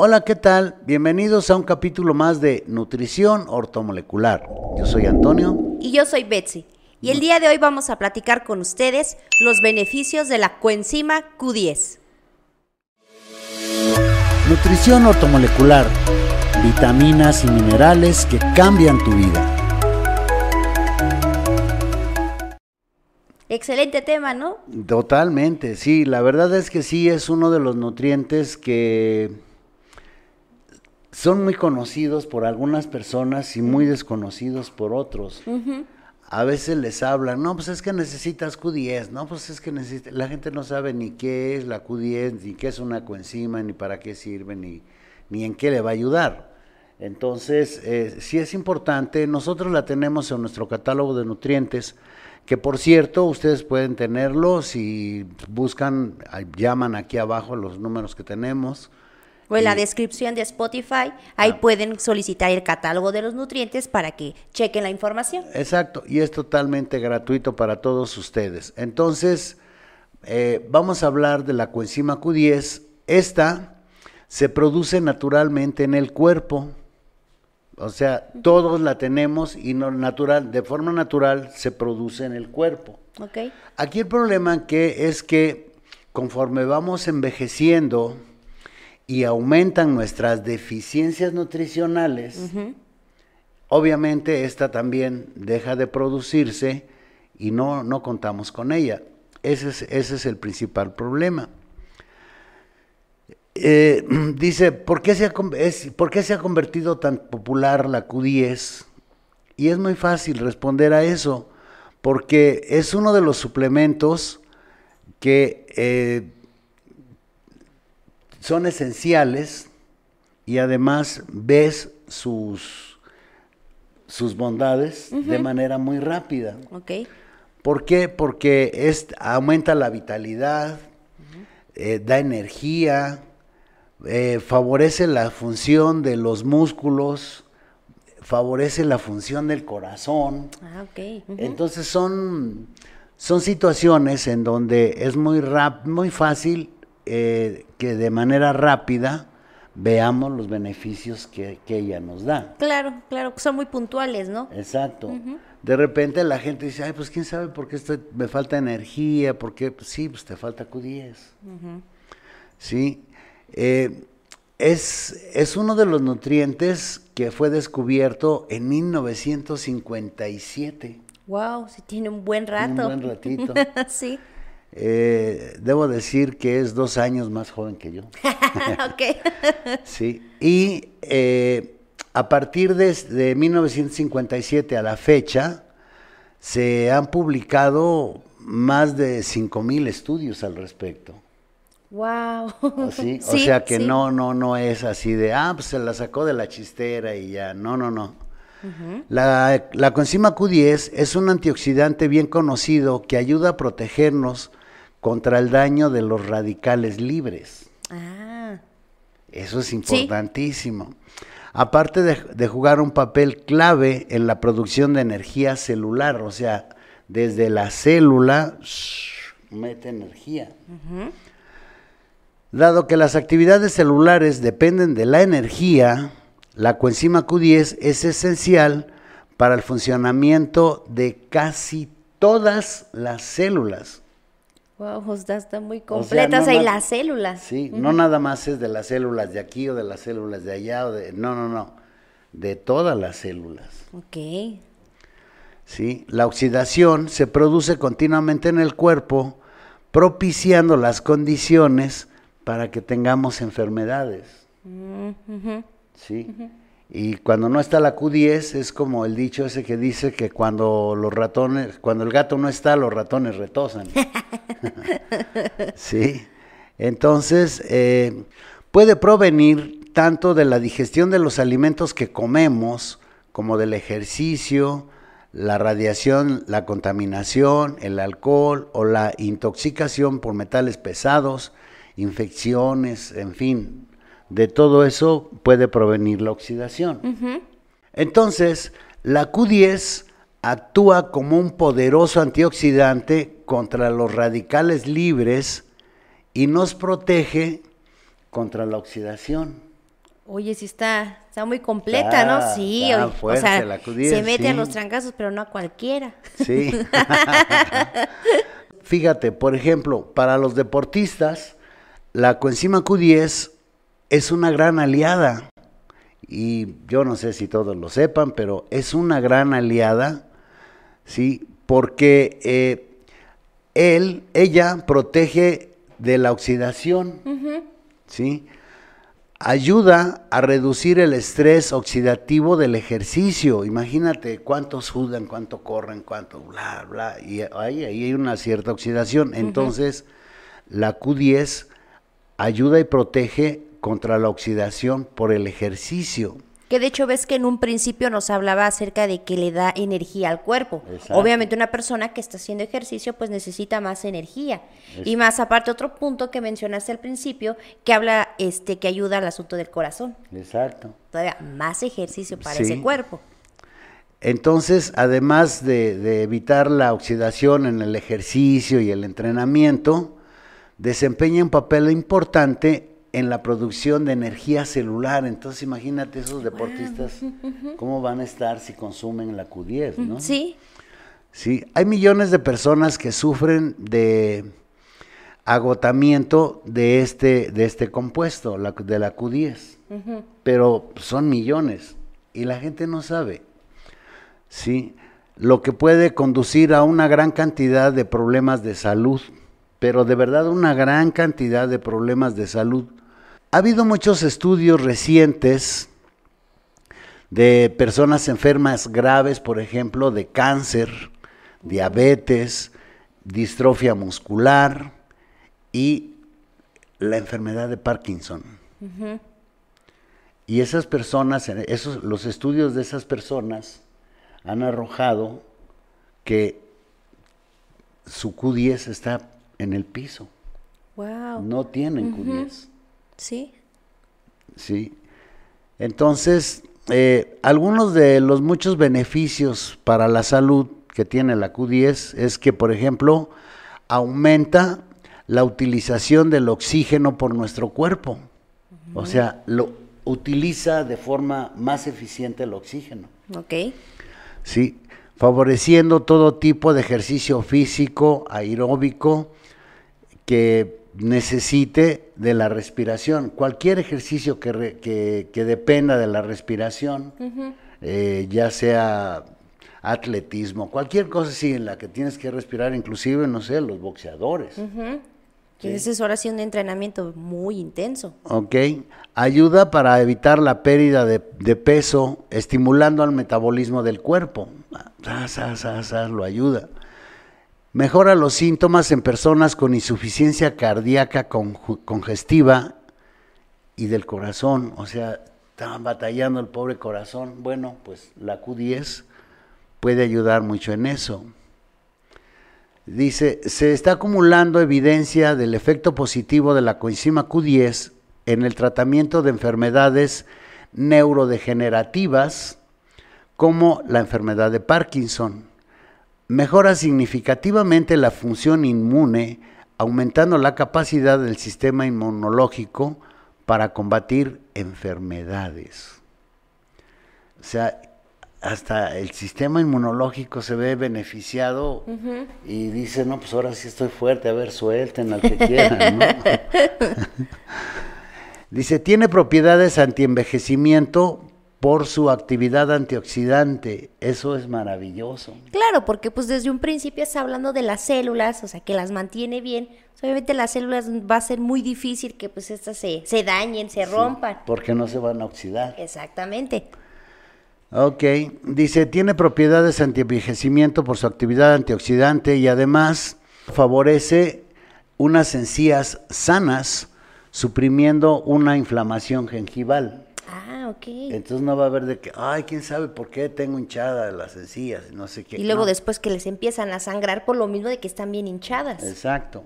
Hola, ¿qué tal? Bienvenidos a un capítulo más de Nutrición Ortomolecular. Yo soy Antonio. Y yo soy Betsy. Y el día de hoy vamos a platicar con ustedes los beneficios de la coenzima Q10. Nutrición ortomolecular. Vitaminas y minerales que cambian tu vida. Excelente tema, ¿no? Totalmente, sí. La verdad es que sí es uno de los nutrientes que son muy conocidos por algunas personas y muy desconocidos por otros. A veces les hablan, no, pues es que necesitas Q10, no, pues es que necesitas, la gente no sabe ni qué es la Q10, ni qué es una coenzima, ni para qué sirve, ni, ni en qué le va a ayudar. Entonces, eh, sí es importante, nosotros la tenemos en nuestro catálogo de nutrientes, que por cierto, ustedes pueden tenerlo si buscan, llaman aquí abajo los números que tenemos. O en la descripción de Spotify, ahí ah. pueden solicitar el catálogo de los nutrientes para que chequen la información. Exacto, y es totalmente gratuito para todos ustedes. Entonces, eh, vamos a hablar de la coenzima Q10. Esta se produce naturalmente en el cuerpo o sea, todos la tenemos y no natural, de forma natural se produce en el cuerpo. Okay. Aquí el problema que es que conforme vamos envejeciendo y aumentan nuestras deficiencias nutricionales, obviamente esta también deja de producirse y no, no contamos con ella. Ese es, ese es el principal problema. Eh, dice, ¿por qué, se ha, ¿por qué se ha convertido tan popular la Q10? Y es muy fácil responder a eso, porque es uno de los suplementos que eh, son esenciales y además ves sus, sus bondades de manera muy rápida. Okay. ¿Por qué? Porque es, aumenta la vitalidad, eh, da energía, eh, favorece la función de los músculos, favorece la función del corazón. Ah, Entonces son, son situaciones en donde es muy, rap, muy fácil eh, que de manera rápida veamos los beneficios que, ella nos da. Claro, claro, son muy puntuales, ¿no? Exacto. De repente la gente dice, ay, pues quién sabe por qué estoy, me falta energía, por qué, pues sí, pues te falta Q10. Sí, eh, es, es, uno de los nutrientes que fue descubierto en 1957. Wow, sí tiene un buen rato. Un buen ratito. sí. Eh, debo decir que es dos años más joven que yo. ok. sí. Y eh, a partir de, de 1957 a la fecha, se han publicado más de 5.000 estudios al respecto. Wow. ¿Sí? o sea que no, no, no es así de, ah, pues se la sacó de la chistera y ya. No, no, no. la, la coenzima Q10 es un antioxidante bien conocido que ayuda a protegernos contra el daño de los radicales libres. Ah. Eso es importantísimo. Aparte de, jugar un papel clave en la producción de energía celular, o sea, desde la célula mete energía. Dado que las actividades celulares dependen de la energía, la coenzima Q10 es esencial para el funcionamiento de casi todas las células. Wow, José, están muy completas ahí las células. Sí, no nada más es de las células de aquí o de las células de allá, o de, no, no, no, de todas las células. Ok. Sí, la oxidación se produce continuamente en el cuerpo, propiciando las condiciones para que tengamos enfermedades. Mm, ¿Sí? Y cuando no está la Q10 es como el dicho ese que dice que cuando los ratones, cuando el gato no está, los ratones retosan. sí. Entonces, eh, puede provenir tanto de la digestión de los alimentos que comemos, como del ejercicio, la radiación, la contaminación, el alcohol o la intoxicación por metales pesados, infecciones, en fin, de todo eso puede provenir la oxidación. Entonces, la Q10 actúa como un poderoso antioxidante contra los radicales libres y nos protege contra la oxidación. Oye, sí está, está muy completa, ¿no? Sí, está oye, fuerte o sea, la Q10, se mete a sí. los trancazos, pero no a cualquiera. Sí. Fíjate, por ejemplo, para los deportistas, la coenzima Q10 es una gran aliada. Y yo no sé si todos lo sepan, pero es una gran aliada, ¿sí? Porque eh, él, ella protege de la oxidación, ¿sí? Ayuda a reducir el estrés oxidativo del ejercicio. Imagínate cuánto sudan, cuánto corren, cuánto bla, bla. Y ahí, ahí hay una cierta oxidación. Entonces, la Q10 ayuda y protege contra la oxidación por el ejercicio. Que de hecho ves que en un principio nos hablaba acerca de que le da energía al cuerpo. Exacto. Obviamente una persona que está haciendo ejercicio pues necesita más energía. Y más aparte otro punto que mencionaste al principio que habla este que ayuda al asunto del corazón. Exacto. Todavía más ejercicio para Sí. ese cuerpo. Entonces, además de, de evitar la oxidación en el ejercicio y el entrenamiento, desempeña un papel importante en la producción de energía celular. Entonces, imagínate esos deportistas, cómo van a estar si consumen la Q10, ¿no? Sí, Sí, hay millones de personas que sufren de agotamiento de este, de este compuesto, la- de la Q10, pero son millones y la gente no sabe. Sí, lo que puede conducir a una gran cantidad de problemas de salud, pero de verdad una gran cantidad de problemas de salud. Ha habido muchos estudios recientes de personas enfermas graves, por ejemplo, de cáncer, diabetes, distrofia muscular y la enfermedad de Parkinson. Y esas personas, esos, los estudios de esas personas han arrojado que su Q10 está en el piso. wow. No tienen Q10. Sí. Sí. Entonces, eh, algunos de los muchos beneficios para la salud que tiene la Q10 es que, por ejemplo, aumenta la utilización del oxígeno por nuestro cuerpo. O sea, lo utiliza de forma más eficiente el oxígeno. Ok. ¿sí? favoreciendo todo tipo de ejercicio físico, aeróbico, que necesite de la respiración. Cualquier ejercicio que, re- que- que dependa de la respiración, eh, ya sea atletismo, cualquier cosa así en la que tienes que respirar, inclusive, no sé, los boxeadores. Que ese es ahora sí un entrenamiento muy intenso. ¿ok? Ayuda para evitar la pérdida de, de peso, estimulando al metabolismo del cuerpo. Ah, lo ayuda. Mejora los síntomas en personas con insuficiencia cardíaca congestiva y del corazón. O sea, estaban batallando el pobre corazón. Bueno, pues la Q10 puede ayudar mucho en eso. Dice, se está acumulando evidencia del efecto positivo de la coenzima Q10 en el tratamiento de enfermedades neurodegenerativas como la enfermedad de Parkinson. Mejora significativamente la función inmune, aumentando la capacidad del sistema inmunológico para combatir enfermedades. O sea, hasta el sistema inmunológico se ve beneficiado y dice, no, pues ahora sí estoy fuerte, a ver, suelten al que quieran, ¿no? dice, tiene propiedades antienvejecimiento por su actividad antioxidante. Eso es maravilloso. Claro, porque pues desde un principio está hablando de las células, o sea, que las mantiene bien. Obviamente las células va a ser muy difícil que pues estas se, se dañen, se rompan. Porque no se van a oxidar. Exactamente. Ok, dice, tiene propiedades antienvejecimiento por su actividad antioxidante y además favorece unas encías sanas, suprimiendo una inflamación gengival. Ah, ok. Entonces no va a haber de que, ay, quién sabe por qué tengo hinchada las encías, no sé qué. Y luego No. después que les empiezan a sangrar por lo mismo de que están bien hinchadas. Exacto.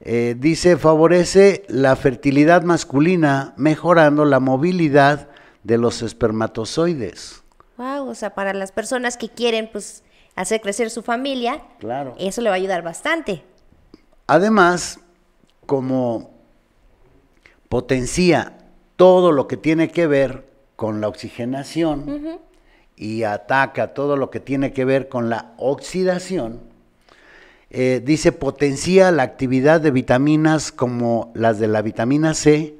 Eh, dice, favorece la fertilidad masculina, mejorando la movilidad de los espermatozoides. Wow, o sea, para las personas que quieren pues hacer crecer su familia, Claro. eso le va a ayudar bastante. Además, como potencia todo lo que tiene que ver con la oxigenación y ataca todo lo que tiene que ver con la oxidación, eh, dice potencia la actividad de vitaminas como las de la vitamina C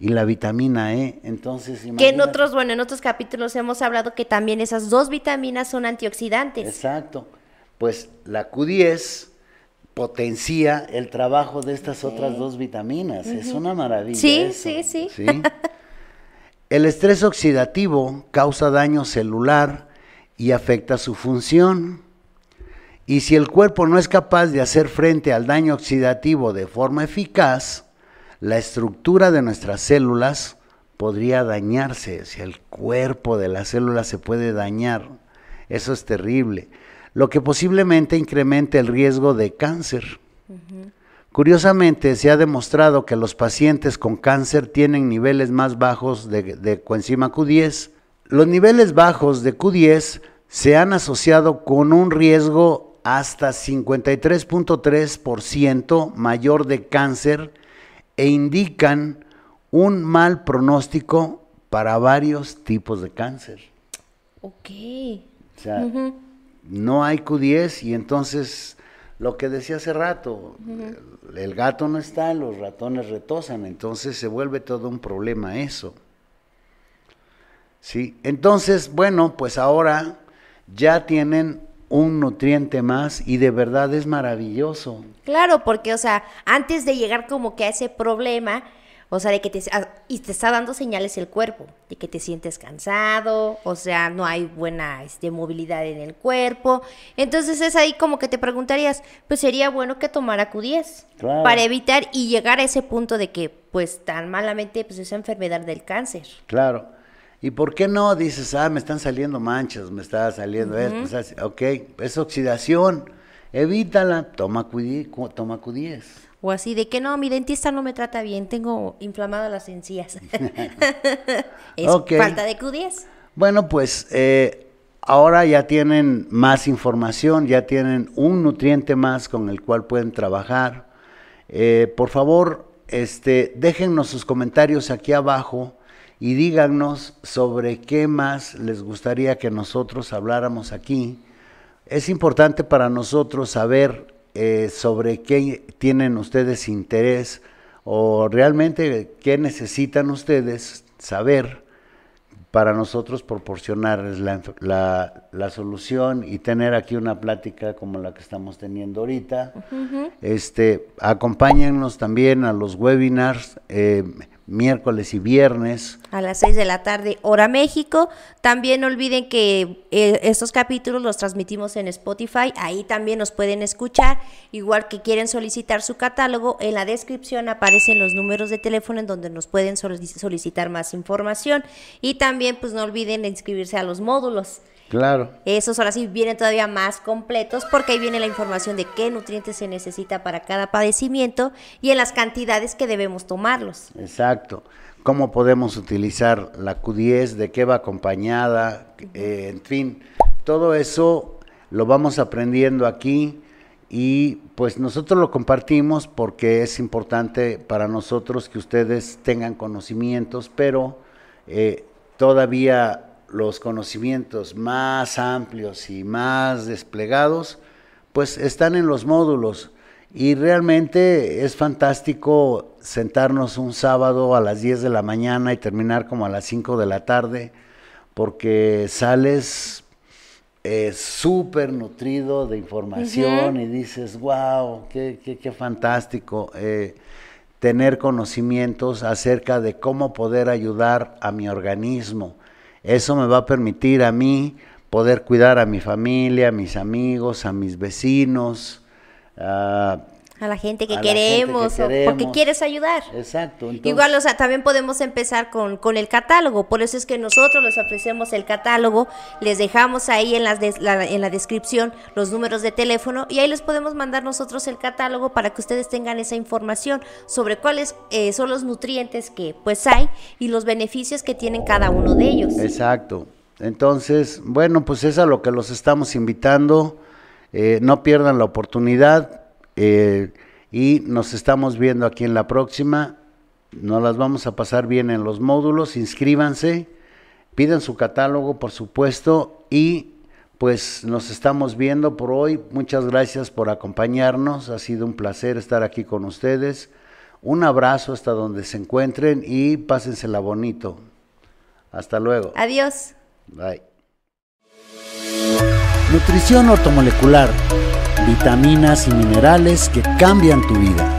y la vitamina E. Entonces, que en otros, bueno, en otros capítulos hemos hablado que también esas dos vitaminas son antioxidantes. Exacto. Pues la Q10 potencia el trabajo de estas otras dos vitaminas. Es una maravilla. Sí, sí, sí. el estrés oxidativo causa daño celular y afecta su función. Y si el cuerpo no es capaz de hacer frente al daño oxidativo de forma eficaz, la estructura de nuestras células podría dañarse. Si el cuerpo de las células se puede dañar, eso es terrible, lo que posiblemente incremente el riesgo de cáncer. Curiosamente, se ha demostrado que los pacientes con cáncer tienen niveles más bajos de, de coenzima Q10. Los niveles bajos de Q10 se han asociado con un riesgo hasta 53.3% mayor de cáncer e indican un mal pronóstico para varios tipos de cáncer. Ok. O sea, no hay Q10 y entonces lo que decía hace rato, el, gato no está, los ratones retosan, entonces se vuelve todo un problema eso. Sí, entonces, bueno, pues ahora ya tienen un nutriente más y de verdad es maravilloso. Claro, porque, o sea, antes de llegar como que a ese problema, o sea, de que te, ah, y te está dando señales el cuerpo, de que te sientes cansado, o sea, no hay buena este, movilidad en el cuerpo. Entonces es ahí como que te preguntarías, pues sería bueno que tomara Q10 para evitar y llegar a ese punto de que, pues tan malamente, pues esa enfermedad del cáncer. Claro. ¿Y por qué no dices, ah, me están saliendo manchas, me está saliendo esto? ok, es oxidación, evítala, toma, Q10, toma Q10. O así, de que no, mi dentista no me trata bien, tengo inflamadas las encías. es falta de Q10. Bueno, pues eh, ahora ya tienen más información, ya tienen un nutriente más con el cual pueden trabajar. Eh, por favor, este, déjennos sus comentarios aquí abajo y díganos sobre qué más les gustaría que nosotros habláramos aquí. Es importante para nosotros saber eh, sobre qué tienen ustedes interés o realmente qué necesitan ustedes saber para nosotros proporcionarles la, la, solución y tener aquí una plática como la que estamos teniendo ahorita. este, acompáñennos también a los webinars. Eh, miércoles y viernes. A las 6 de la tarde, hora México. También no olviden que eh, estos capítulos los transmitimos en Spotify, ahí también nos pueden escuchar. Igual que quieren solicitar su catálogo, en la descripción aparecen los números de teléfono en donde nos pueden solicitar más información. Y también pues no olviden inscribirse a los módulos. Claro. Esos ahora sí vienen todavía más completos porque ahí viene la información de qué nutrientes se necesita para cada padecimiento y en las cantidades que debemos tomarlos. Exacto. Cómo podemos utilizar la Q10, de qué va acompañada, eh, en fin, todo eso lo vamos aprendiendo aquí y pues nosotros lo compartimos porque es importante para nosotros que ustedes tengan conocimientos, pero eh, todavía los conocimientos más amplios y más desplegados, pues están en los módulos. Y realmente es fantástico sentarnos un sábado a las 10 de la mañana y terminar como a las 5 de la tarde, porque sales eh, súper nutrido de información y dices, wow, qué, qué, fantástico eh, tener conocimientos acerca de cómo poder ayudar a mi organismo eso me va a permitir a mí poder cuidar a mi familia, a mis amigos, a mis vecinos, la gente que, queremos, porque quieres ayudar. Exacto. Igual, o sea, también podemos empezar con, con, el catálogo, por eso es que nosotros les ofrecemos el catálogo, les dejamos ahí en, las en la descripción los números de teléfono y ahí les podemos mandar nosotros el catálogo para que ustedes tengan esa información sobre cuáles eh, son los nutrientes que pues hay y los beneficios que tienen cada uno de ellos. Exacto. Entonces, bueno, pues es a lo que los estamos invitando. Eh, no pierdan la oportunidad. Eh, y nos estamos viendo aquí en la próxima. nos las vamos a pasar bien en los módulos, inscríbanse, pidan su catálogo, por supuesto, y pues nos estamos viendo por hoy. Muchas gracias por acompañarnos, ha sido un placer estar aquí con ustedes. Un abrazo hasta donde se encuentren y pásensela bonito. Hasta luego. Adiós. Bye. Nutrición ortomolecular. Vitaminas y minerales que cambian tu vida.